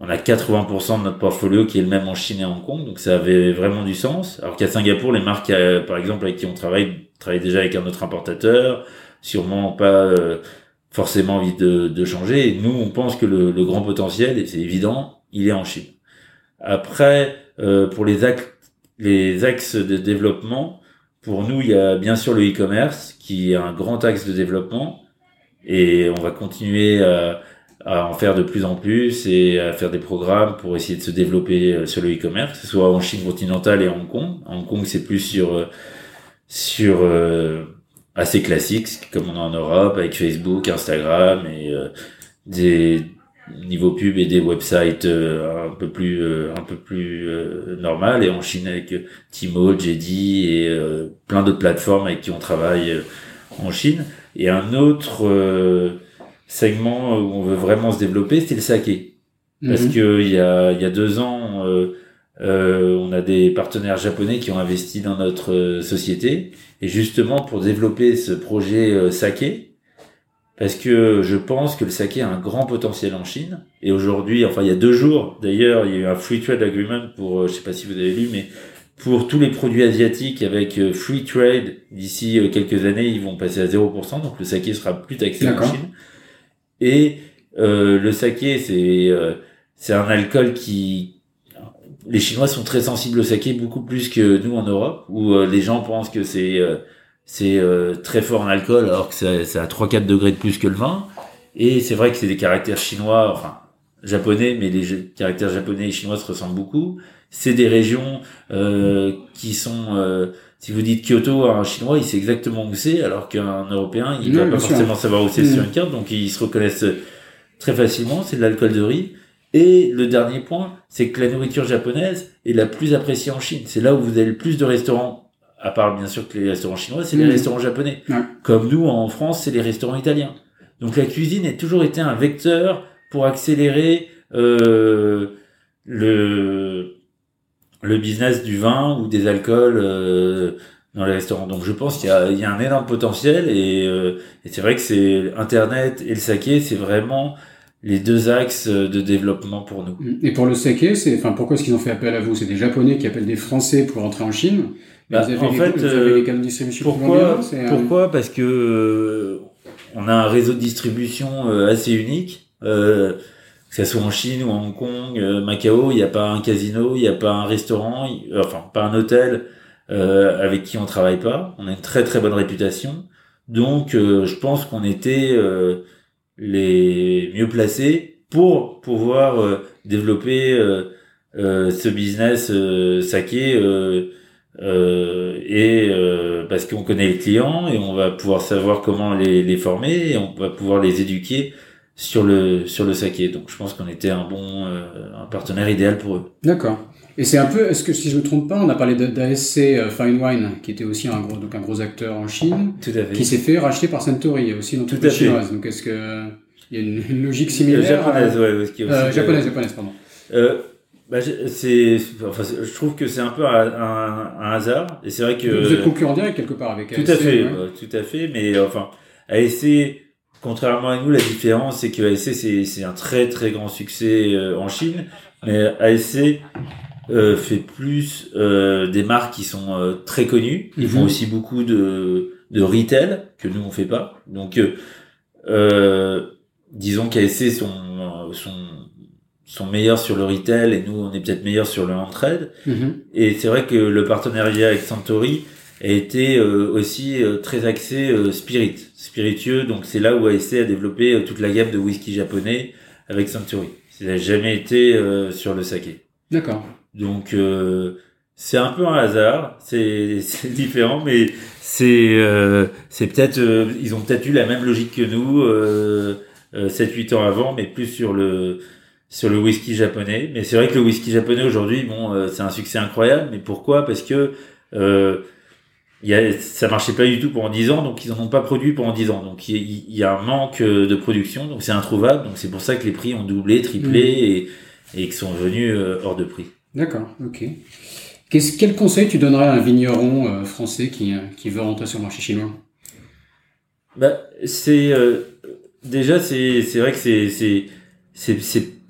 on a 80% de notre portfolio qui est le même en Chine et Hong Kong, donc ça avait vraiment du sens. Alors qu'à Singapour, les marques, euh, par exemple, avec qui on travaille, travaillent déjà avec un autre importateur, sûrement pas euh, forcément envie de, de changer. Nous, on pense que le, le grand potentiel, et c'est évident, il est en Chine. Après, euh, pour les les axes de développement, pour nous, il y a bien sûr le e-commerce qui est un grand axe de développement et on va continuer à, à en faire de plus en plus et à faire des programmes pour essayer de se développer euh, sur le e-commerce, soit en Chine continentale et Hong Kong. Hong Kong, c'est plus sur euh, sur euh, assez classique, comme on a en Europe avec Facebook, Instagram et euh, des niveaux pub et des websites euh, un peu plus euh, un peu plus normal et en Chine avec Tmall, JD et plein d'autres plateformes avec qui on travaille en Chine et un autre segment où on veut vraiment se développer c'est le saké parce Mhm. que il y a il y a deux ans euh, euh, on a des partenaires japonais qui ont investi dans notre euh, société et justement pour développer ce projet euh, saké parce que je pense que le saké a un grand potentiel en Chine. Et aujourd'hui, enfin il y a deux jours, d'ailleurs, il y a eu un free trade agreement pour, je sais pas si vous avez lu, mais pour tous les produits asiatiques avec free trade d'ici quelques années, ils vont passer à 0%, donc le saké sera plus taxé en Chine. Et euh, le saké, c'est c'est un alcool qui les Chinois sont très sensibles au saké beaucoup plus que nous en Europe, où les gens pensent que c'est c'est euh, très fort en alcool alors que c'est à 3-4 degrés de plus que le vin. Et c'est vrai que c'est des caractères chinois, enfin japonais, mais les caractères japonais et chinois se ressemblent beaucoup. C'est des régions euh, qui sont, euh, si vous dites Kyoto à un chinois, il sait exactement où c'est, alors qu'un européen, il ne va pas forcément savoir où c'est sur mm. une carte, donc ils se reconnaissent très facilement. C'est de l'alcool de riz. Et le dernier point, c'est que la nourriture japonaise est la plus appréciée en Chine. C'est là où vous avez le plus de restaurants à part bien sûr que les restaurants chinois, c'est les mmh. restaurants japonais. Comme nous en France, c'est les restaurants italiens. Donc la cuisine a toujours été un vecteur pour accélérer euh, le le business du vin ou des alcools euh, dans les restaurants. Donc je pense qu'il y a, il y a un énorme potentiel et, euh, et c'est vrai que c'est Internet et le saké, c'est vraiment les deux axes de développement pour nous. Et pour le saké, c'est, enfin, pourquoi est-ce qu'ils ont fait appel à vous? C'est des Japonais qui appellent des Français pour entrer en Chine? Bah, en fait, euh, pourquoi, pourquoi? Parce que euh, on a un réseau de distribution euh, assez unique. Que ce soit en Chine ou en Hong Kong, Macao, il n'y a pas un casino, il n'y a pas un restaurant, enfin pas un hôtel avec qui on travaille pas. On a une très très bonne réputation. Donc je pense qu'on était les mieux placés pour pouvoir développer ce business saké euh, et euh, parce qu'on connaît les clients et on va pouvoir savoir comment les, former et on va pouvoir les éduquer sur le sur le saké. Donc je pense qu'on était un bon euh, un partenaire idéal pour eux. D'accord. Et c'est un peu, est-ce que si je me trompe pas, on a parlé d'ASC Fine Wine, qui était aussi un gros, donc un gros acteur en Chine, Tout à fait. qui s'est fait racheter par Suntory aussi dans toute la chinoise. Donc est-ce que il y a une, logique similaire Japonaise, ouais, aussi, japonaise, japonaise, pardon. Euh, bah, c'est, enfin, je trouve que c'est un peu un, un, hasard. Et c'est vrai que. Vous êtes concurrent direct quelque part avec ASC. Tout à fait, euh, tout à fait. Mais enfin, ASC, contrairement à nous, la différence, c'est que ASC, c'est, un très très grand succès euh, en Chine. Mais ASC euh, fait plus euh, des marques qui sont euh, très connues. Ils font mhm. aussi beaucoup de, de retail que nous on fait pas. Donc, disons qu'ASC sont, sont sont meilleurs sur le retail et nous on est peut-être meilleurs sur le on-trade. Mhm. Et c'est vrai que le partenariat avec Santori a été euh, aussi euh, très axé euh, spirit, spiritueux. Donc c'est là où ASC a développé toute la gamme de whisky japonais avec Santori. Ça n'a jamais été sur le saké. D'accord. Donc c'est un peu un hasard, c'est différent, mais c'est c'est peut-être ils ont peut-être eu la même logique que nous 7-8 ans avant, mais plus sur le sur le whisky japonais. Mais c'est vrai que le whisky japonais aujourd'hui, bon, euh, c'est un succès incroyable. Mais pourquoi? Parce que euh, y a, ça marchait pas du tout pendant 10 ans, donc ils en ont pas produit pendant 10 ans. Donc il y, a un manque euh, de production, donc c'est introuvable. Donc c'est pour ça que les prix ont doublé, triplé mmh. et, et qui sont revenus euh, hors de prix. D'accord, ok. Qu'est-ce, quel conseil tu donnerais à un vigneron français qui, qui veut rentrer sur le marché chinois? Bah, c'est déjà c'est c'est vrai que c'est c'est c'est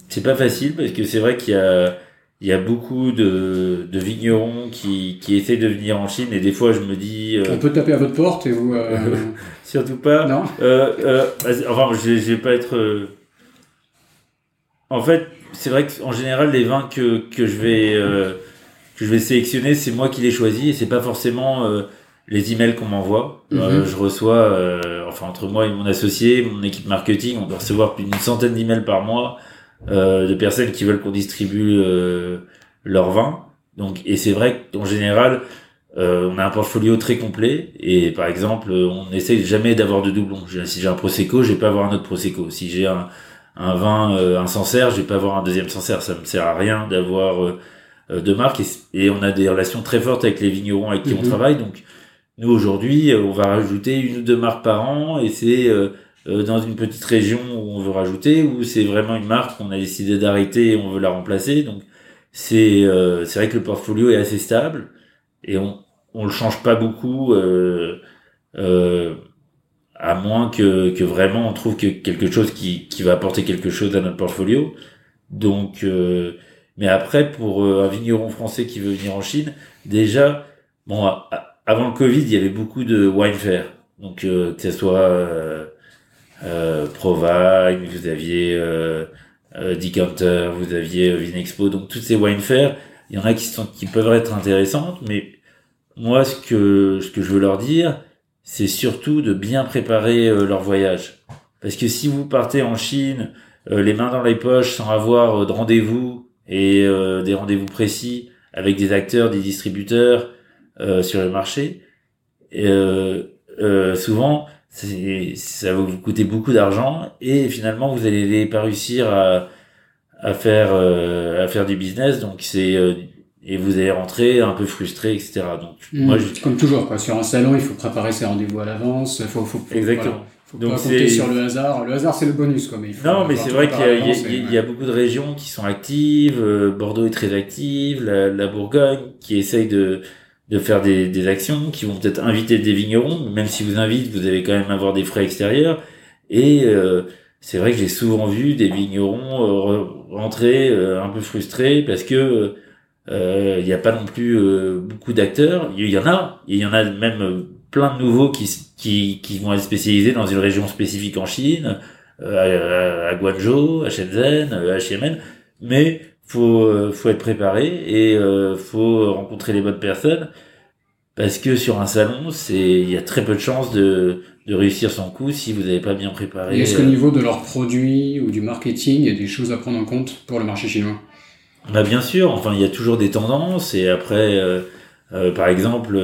c'est pas facile parce que c'est vrai qu'il y a il y a beaucoup de, de vignerons qui, qui essaient de venir en Chine et des fois je me dis euh, on peut taper à votre porte et vous euh... surtout pas. Non. Euh, enfin je, je vais pas être en fait c'est vrai qu'en général les vins que, que je vais que je vais sélectionner c'est moi qui les choisis et c'est pas forcément les emails qu'on m'envoie. Mhm. je reçois enfin entre moi et mon associé mon équipe marketing on doit recevoir plus d'une centaine d'emails par mois euh, de personnes qui veulent qu'on distribue euh, leur vin. Donc, et c'est vrai qu'en général, euh, on a un portfolio très complet et par exemple, on essaie jamais d'avoir de doublons. Si j'ai un prosecco, je vais pas avoir un autre prosecco. Si j'ai un, un vin, un Sancerre, je vais pas avoir un deuxième Sancerre. Ça me sert à rien d'avoir deux marques et, on a des relations très fortes avec les vignerons avec qui on mhm. travaille. Donc, nous aujourd'hui, on va rajouter une ou deux marques par an et c'est euh, dans une petite région où on veut rajouter, ou c'est vraiment une marque qu'on a décidé d'arrêter et on veut la remplacer. Donc c'est euh, c'est vrai que le portfolio est assez stable et on on le change pas beaucoup. Euh, euh, à moins que, que vraiment on trouve que quelque chose qui, qui va apporter quelque chose à notre portfolio. Donc, mais après, pour un vigneron français qui veut venir en Chine, déjà, bon, avant le Covid, il y avait beaucoup de wine fair. Donc, que ce soit euh, vous aviez euh, euh, Decanter, vous aviez euh, Vinexpo, donc toutes ces wine fairs, il y en a qui sont qui peuvent être intéressantes, mais moi ce que ce que je veux leur dire, c'est surtout de bien préparer leur voyage, parce que si vous partez en Chine les mains dans les poches sans avoir de rendez-vous et des rendez-vous précis avec des acteurs, des distributeurs sur le marché, souvent ça va vous coûter beaucoup d'argent et finalement vous allez pas réussir à, à faire euh, à faire du business. Donc c'est euh, et vous allez rentrer un peu frustré etc donc mmh. moi je... comme toujours quoi. Sur un salon il faut préparer ses rendez-vous à l'avance. Faut, faut, exactement. faut donc pas compter sur le hasard. Le hasard c'est le bonus quoi mais il faut non mais c'est vrai qu'il y, a, il y, a beaucoup de régions qui sont actives euh, Bordeaux est très active la, la Bourgogne qui essaye de de faire des, des actions qui vont peut-être inviter des vignerons, même si vous invitez, vous allez quand même avoir des frais extérieurs. Et euh, c'est vrai que j'ai souvent vu des vignerons euh, rentrer euh, un peu frustrés parce que il n'y a pas non plus beaucoup d'acteurs. Il y en a, il y en a même plein de nouveaux qui, qui, qui vont être spécialisés dans une région spécifique en Chine, à, à, Guangzhou, à Shenzhen, à Xiamen. Mais faut euh, faut être préparé et euh, faut rencontrer les bonnes personnes parce que sur un salon c'est il y a très peu de chances de de réussir son coup si vous n'avez pas bien préparé. Est-ce qu'au euh, niveau de leurs produits ou du marketing, il y a des choses à prendre en compte pour le marché chinois? Bah bien sûr, enfin il y a toujours des tendances et après euh, par exemple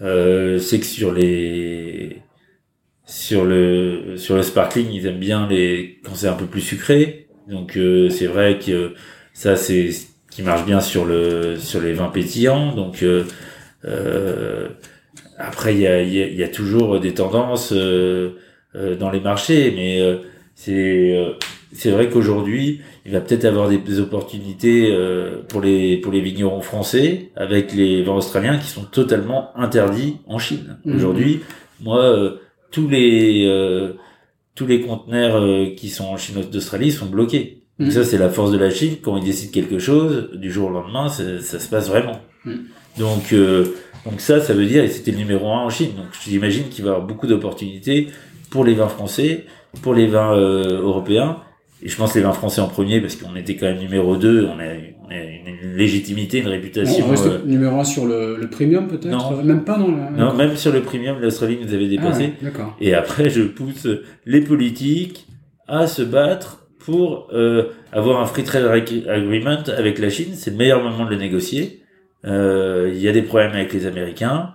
c'est que sur les sur le sur le sparkling ils aiment bien les quand c'est un peu plus sucré donc c'est vrai que ça, c'est ce qui marche bien sur le sur les vins pétillants. Donc euh, euh, après, il y a, y a, toujours des tendances euh, dans les marchés, mais c'est c'est vrai qu'aujourd'hui, il va peut-être avoir des, opportunités pour les pour les vignerons français avec les vins australiens qui sont totalement interdits en Chine. Mmh. Aujourd'hui, moi, tous les tous les conteneurs qui sont en Chine d'Australie sont bloqués. Donc ça, c'est la force de la Chine. Quand ils décident quelque chose, du jour au lendemain, ça, ça se passe vraiment. Mm. Donc, euh, donc ça, ça veut dire, et c'était le numéro un en Chine. Donc j'imagine qu'il va y avoir beaucoup d'opportunités pour les vins français, pour les vins euh, européens. Et je pense les vins français en premier, parce qu'on était quand même numéro 2, on a, on a une légitimité, une réputation. on reste euh, numéro 1 sur le, le premium peut-être Non. Même pas dans le... Non, même sur le premium, l'Australie nous avait dépassé. Ah et après, je pousse les politiques à se battre pour euh, avoir un free trade agreement avec la Chine. C'est le meilleur moment de le négocier. Euh, il y a des problèmes avec les Américains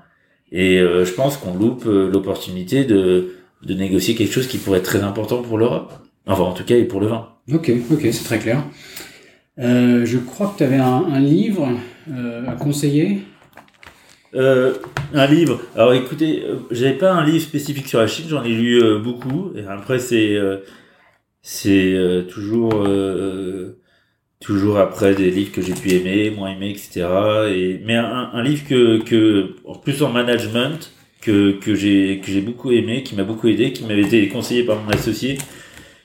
et euh, je pense qu'on loupe l'opportunité de, de négocier quelque chose qui pourrait être très important pour l'Europe. Enfin, en tout cas, et pour le vin. Ok, ok, c'est très clair. je crois que tu avais un, un livre à conseiller. Euh, un livre. Alors écoutez, j'avais pas un livre spécifique sur la Chine, j'en ai lu beaucoup. Et après c'est c'est euh, toujours euh, toujours après des livres que j'ai pu aimer, moins aimer, etc. Et mais un, un, livre que que en plus en management que que j'ai que j'ai beaucoup aimé, qui m'a beaucoup aidé, qui m'avait été conseillé par mon associé,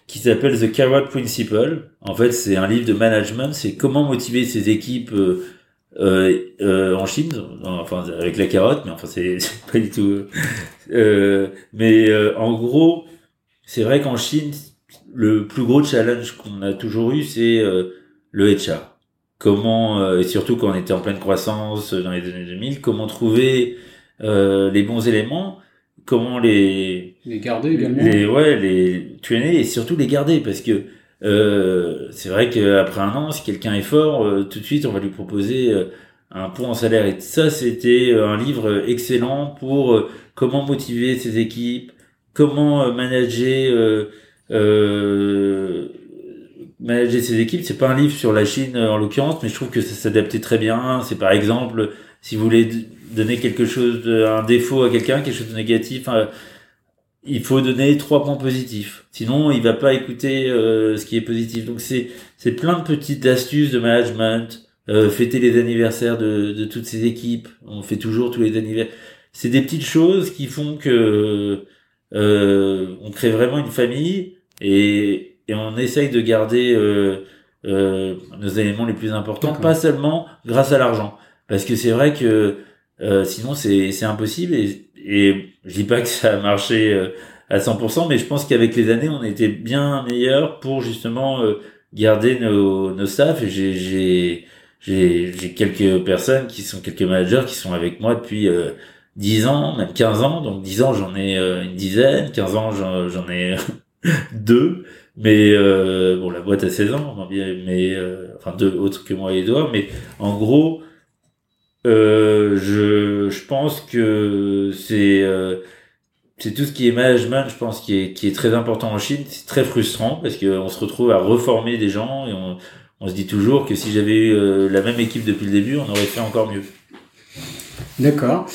qui s'appelle The Carrot Principle. En fait, c'est un livre de management. C'est comment motiver ses équipes. Euh, euh, euh, en Chine, enfin avec la carotte, mais enfin c'est pas du tout. Euh, mais en gros, c'est vrai qu'en Chine, le plus gros challenge qu'on a toujours eu, c'est euh, le HR. Comment, euh, et surtout quand on était en pleine croissance dans les années 2000, comment trouver euh, les bons éléments, comment les les garder également, les ouais, les tuer et surtout les garder parce que c'est vrai qu'après un an, si quelqu'un est fort, tout de suite on va lui proposer un pont en salaire et ça c'était un livre excellent pour comment motiver ses équipes, comment manager euh, manager ses équipes. C'est pas un livre sur la Chine en l'occurrence, mais je trouve que ça s'adaptait très bien. C'est par exemple, si vous voulez donner quelque chose, un défaut à quelqu'un, quelque chose de négatif, euh, il faut donner trois points positifs. Sinon, il va pas écouter euh, ce qui est positif. Donc c'est c'est plein de petites astuces de management. Fêter les anniversaires de, de toutes ces équipes. On fait toujours tous les anniversaires. C'est des petites choses qui font que on crée vraiment une famille et, et on essaye de garder nos éléments les plus importants, pas seulement grâce à l'argent. Parce que c'est vrai que sinon c'est impossible et, et je dis pas que ça a marché à 100%, mais je pense qu'avec les années, on était bien meilleur pour justement euh, garder nos, nos staffs. Et j'ai, j'ai, quelques personnes qui sont quelques managers qui sont avec moi depuis euh, 10 ans, même 15 ans. Donc 10 ans, j'en ai euh, une dizaine, 15 ans, j'en, ai deux. Mais euh, bon, la boîte a 16 ans, mais enfin deux autres que moi et Edouard. Mais en gros, je, je pense que c'est c'est tout ce qui est management, je pense, qui est, qui est très important en Chine. C'est très frustrant parce qu'on se retrouve à reformer des gens et on, on se dit toujours que si j'avais eu euh, la même équipe depuis le début, on aurait fait encore mieux. D'accord.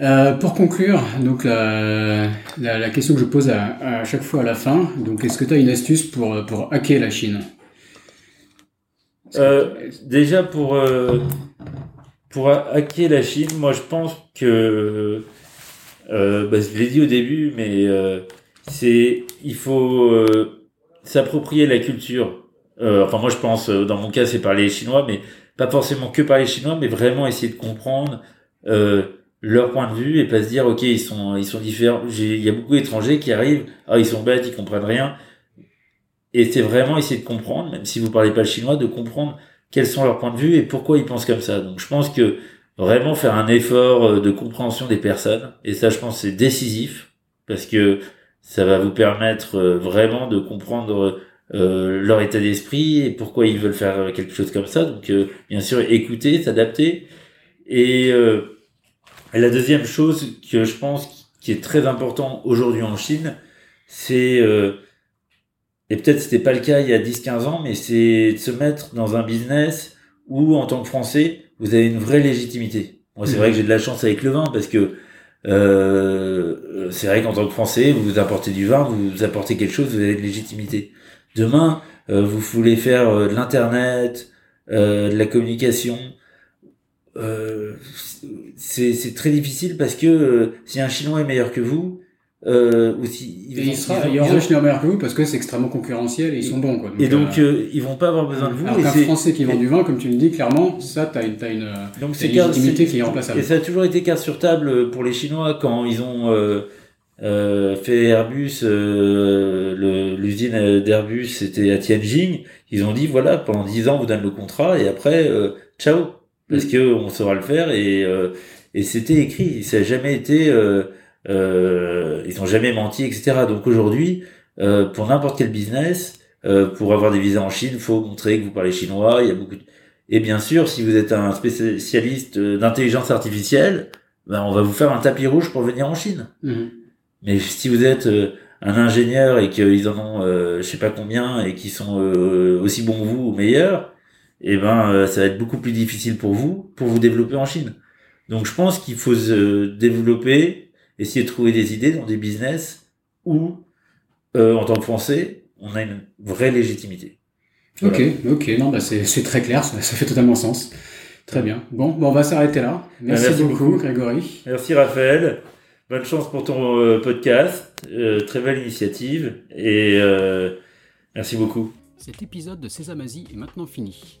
Euh, pour conclure, donc la, la, la, question que je pose à, à, chaque fois à la fin, donc est-ce que tu as une astuce pour, pour hacker la Chine? Euh, Déjà pour, euh, pour hacker la Chine, moi je pense que euh, bah, je l'ai dit au début, mais euh, c'est il faut euh, s'approprier la culture. Euh, enfin, moi, je pense, dans mon cas, c'est parler chinois, mais pas forcément que parler chinois, mais vraiment essayer de comprendre leur point de vue et pas se dire, ok, ils sont ils sont différents. Il y a beaucoup d'étrangers qui arrivent, ah, ils sont bêtes, ils comprennent rien. Et c'est vraiment essayer de comprendre, même si vous parlez pas le chinois, de comprendre quels sont leurs points de vue et pourquoi ils pensent comme ça. Donc, je pense que vraiment faire un effort euh, de compréhension des personnes. Et ça, je pense, c'est décisif parce que ça va vous permettre euh, vraiment de comprendre euh, leur état d'esprit et pourquoi ils veulent faire quelque chose comme ça. Donc, bien sûr, écouter, s'adapter. Et, la deuxième chose que je pense qui est très important aujourd'hui en Chine, c'est et peut-être c'était pas le cas il y a 10-15 ans, mais c'est de se mettre dans un business où, en tant que Français, vous avez une vraie légitimité. Moi, c'est vrai que j'ai de la chance avec le vin parce que euh, c'est vrai qu'en tant que Français, vous apportez du vin, vous apportez quelque chose, vous avez de légitimité. Demain, euh, vous voulez faire euh, de l'internet, euh, de la communication. Euh, c'est très difficile parce que si un Chinois est meilleur que vous, euh, aussi, ils, il, sera, il y aura un meilleur que vous parce que c'est extrêmement concurrentiel et ils sont bons. Quoi. Donc, et donc, euh, euh, ils vont pas avoir besoin de vous. Alors qu'un Français qui vend du vin, comme tu le dis, clairement, ça, t'as une, as une, donc une légitimité qui est remplaçable. Et ça a toujours été carte sur table pour les Chinois quand ils ont euh, euh, fait Airbus, euh, l'usine d'Airbus, c'était à Tianjin. Ils ont dit, voilà, pendant 10 ans, vous donnez le contrat et après, ciao. Parce que on saura le faire et, et c'était écrit. Ça n'a jamais été... Euh, ils ont jamais menti, etc. Donc aujourd'hui, euh, pour n'importe quel business, euh, pour avoir des visas en Chine, faut montrer que vous parlez chinois. Il y a beaucoup. De... Et bien sûr, si vous êtes un spécialiste d'intelligence artificielle, ben on va vous faire un tapis rouge pour venir en Chine. Mhm. Mais si vous êtes un ingénieur et qu'ils en ont je sais pas combien et qui sont aussi bons que vous ou meilleurs, eh ben ça va être beaucoup plus difficile pour vous pour vous développer en Chine. Donc je pense qu'il faut se développer essayer de trouver des idées dans des business où, euh, en tant que Français, on a une vraie légitimité. Ok, ok, non, bah c'est très clair, ça, fait totalement sens. Très bien. Bon, bon on va s'arrêter là. Merci, beaucoup, Grégory. Merci, Raphaël. Bonne chance pour ton euh, podcast. Euh, très belle initiative. Et euh, merci beaucoup. Cet épisode de Sésame Asie est maintenant fini.